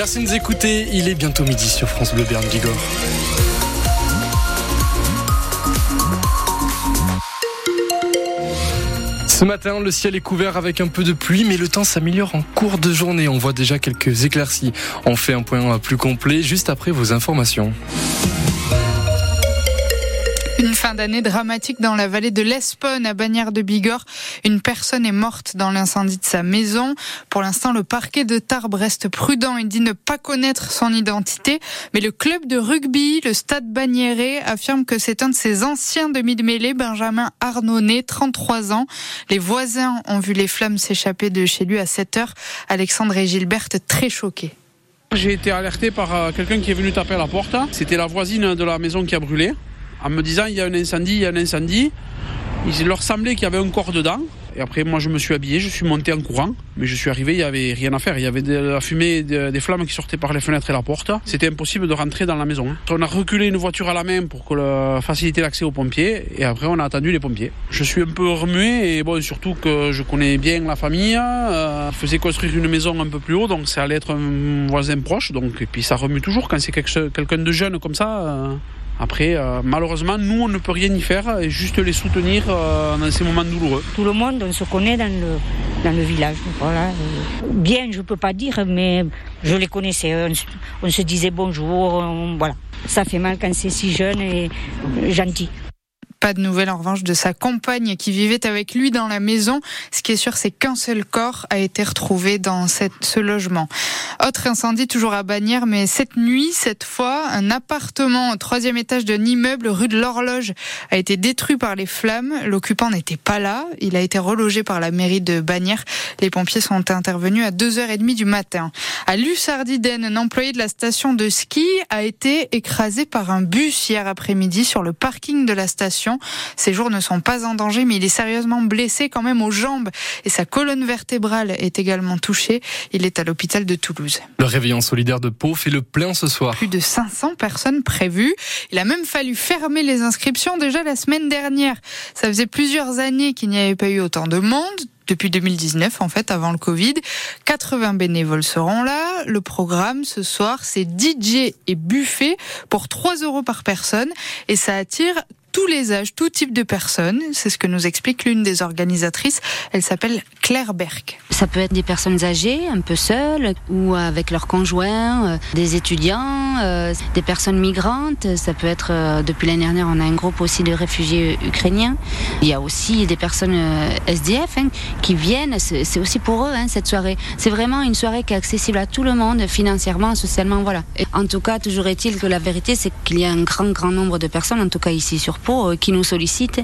Merci de nous écouter. Il est bientôt midi sur France Bleu Berne. Ce matin, le ciel est couvert avec un peu de pluie, mais le temps s'améliore en cours de journée. On voit déjà quelques éclaircies. On fait un point plus complet juste après vos informations. D'année dramatique dans la vallée de l'Espone à Bagnères de Bigorre. Une personne est morte dans l'incendie de sa maison. Pour l'instant, le parquet de Tarbes reste prudent et dit ne pas connaître son identité. Mais le club de rugby, le stade Bagnéré, affirme que c'est un de ses anciens demi de mêlée, Benjamin Arnonnet, 33 ans. Les voisins ont vu les flammes s'échapper de chez lui à 7 heures. Alexandre et Gilberte très choqués. J'ai été alerté par euh, quelqu'un qui est venu taper à la porte. C'était la voisine de la maison qui a brûlé en me disant il y a un incendie, il y a un incendie. Il leur semblait qu'il y avait un corps dedans. Et après, moi, je me suis habillé, je suis monté en courant, mais je suis arrivé, il n'y avait rien à faire. Il y avait de la fumée, des flammes qui sortaient par les fenêtres et la porte. C'était impossible de rentrer dans la maison. Hein. On a reculé une voiture à la main pour faciliter l'accès aux pompiers, et après, on a attendu les pompiers. Je suis un peu remué, et bon, surtout que je connais bien la famille. Euh, faisait construire une maison un peu plus haut, donc ça allait être un voisin proche. Donc, et puis ça remue toujours quand c'est quelqu'un de jeune comme ça. Euh, après, euh, malheureusement, nous, on ne peut rien y faire et juste les soutenir euh, dans ces moments douloureux. Tout le monde, on se connaît dans le, dans le village. Voilà. Bien, je ne peux pas dire, mais je les connaissais. On, se disait bonjour. voilà. Ça fait mal quand c'est si jeune et gentil. Pas de nouvelles en revanche de sa compagne qui vivait avec lui dans la maison. Ce qui est sûr, c'est qu'un seul corps a été retrouvé dans cette, ce logement. Autre incendie toujours à Bagnères, mais cette nuit, cette fois, un appartement au troisième étage d'un immeuble rue de l'Horloge a été détruit par les flammes. L'occupant n'était pas là. Il a été relogé par la mairie de Bagnères. Les pompiers sont intervenus à 2h30 du matin. À Lussardiden, un employé de la station de ski a été écrasé par un bus hier après-midi sur le parking de la station. Ses jours ne sont pas en danger, mais il est sérieusement blessé quand même aux jambes et sa colonne vertébrale est également touchée. Il est à l'hôpital de Toulouse. Le réveillon solidaire de Pau fait le plein ce soir. Plus de 500 personnes prévues. Il a même fallu fermer les inscriptions déjà la semaine dernière. Ça faisait plusieurs années qu'il n'y avait pas eu autant de monde depuis 2019 en fait, avant le Covid. 80 bénévoles seront là. Le programme ce soir, c'est DJ et buffet pour 3 euros par personne et ça attire tous les âges, tout type de personnes. C'est ce que nous explique l'une des organisatrices. Elle s'appelle Claire Berck. Ça peut être des personnes âgées, un peu seules, ou avec leurs conjoints, euh, des étudiants, euh, des personnes migrantes. Ça peut être, euh, depuis l'année dernière, on a un groupe aussi de réfugiés ukrainiens. Il y a aussi des personnes SDF hein, qui viennent. C'est aussi pour eux, hein, cette soirée. C'est vraiment une soirée qui est accessible à tout le monde, financièrement, socialement, voilà. en tout cas, toujours est-il que la vérité, c'est qu'il y a un grand, grand nombre de personnes, en tout cas ici sur euh, qui nous sollicitent,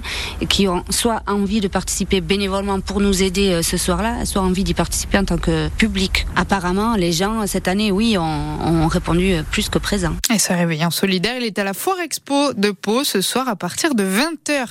qui ont soit envie de participer bénévolement pour nous aider euh, ce soir-là, soit envie d'y participer en tant que public. Apparemment, les gens cette année, oui, ont, répondu plus que présent. Et ce réveillon solidaire, il est à la Foire Expo de Pau ce soir à partir de 20h.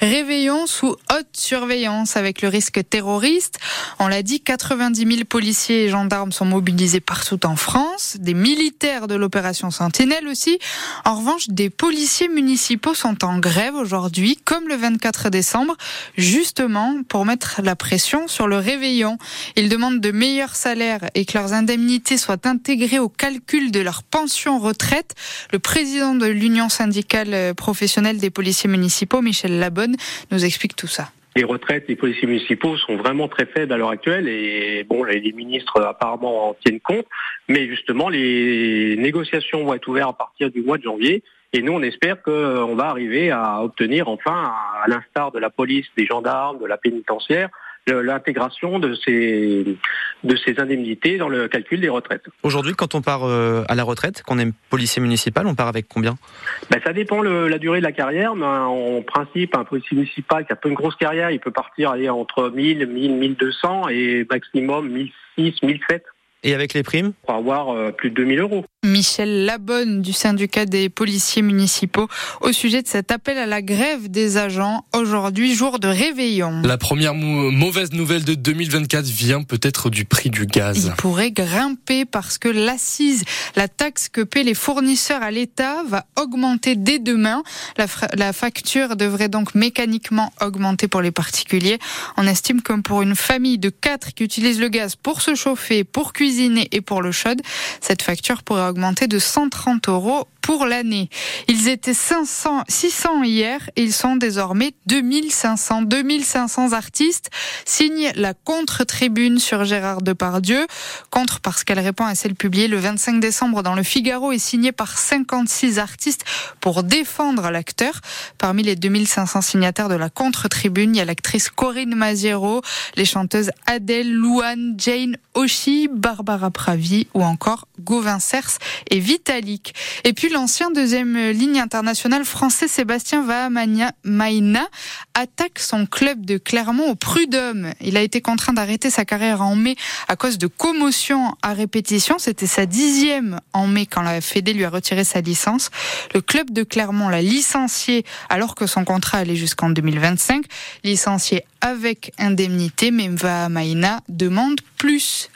Réveillon sous haute surveillance avec le risque terroriste. On l'a dit, 90 000 policiers et gendarmes sont mobilisés partout en France, des militaires de l'opération Sentinelle aussi. En revanche, des policiers municipaux sont en grève aujourd'hui, comme le 24 décembre, justement pour mettre la pression sur le réveillon. Ils demandent de meilleurs salaires et que leurs indemnités soient intégrées au calcul de leur pension retraite. Le président de l'Union syndicale professionnelle des policiers municipaux, Michel Labonne, nous explique tout ça les retraites des policiers municipaux sont vraiment très faibles à l'heure actuelle et bon, les ministres apparemment en tiennent compte, mais justement les négociations vont être ouvertes à partir du mois de janvier et nous, on espère qu'on va arriver à obtenir enfin, à l'instar de la police, des gendarmes, de la pénitentiaire, l'intégration de ces, de ces indemnités dans le calcul des retraites. Aujourd'hui, quand on part euh, à la retraite, qu'on est policier municipal, on part avec combien? Ben, Ça dépend le, la durée de la carrière, mais en principe, un policier municipal qui a pas une grosse carrière, il peut partir aller entre 1000, 1000, 1200 et maximum 1006, 1007. Et avec les primes? Pour avoir euh, plus de 2000 euros. Michel Labonne du syndicat des policiers municipaux au sujet de cet appel à la grève des agents aujourd'hui, jour de réveillon. La première mauvaise nouvelle de 2024 vient peut-être du prix du gaz. Il pourrait grimper parce que l'assise, la taxe que paient les fournisseurs à l'État va augmenter dès demain. La, la facture devrait donc mécaniquement augmenter pour les particuliers. On estime que pour une famille de quatre qui utilise le gaz pour se chauffer, pour cuisiner et pour le chaude, cette facture pourrait augmenter de 130 euros pour l'année. Ils étaient 500, 600 hier et ils sont désormais 2500. 2500 artistes signent la contre-tribune sur Gérard Depardieu. Contre parce qu'elle répond à celle publiée le 25 décembre dans le Figaro et signée par 56 artistes pour défendre l'acteur. Parmi les 2500 signataires de la contre-tribune, il y a l'actrice Corinne Maziero, les chanteuses Adèle, Louane, Jane, Oshi, Barbara Pravi ou encore Gauvin Cers et Vitalik. Et puis l'ancien deuxième ligne internationale français Sébastien Vahamaina attaque son club de Clermont au Prud'homme. Il a été contraint d'arrêter sa carrière en mai à cause de commotion à répétition. C'était sa dixième en mai quand la Fédé lui a retiré sa licence. Le club de Clermont l'a licencié alors que son contrat allait jusqu'en 2025. Licencié avec indemnité, mais Vahamaina demande plus.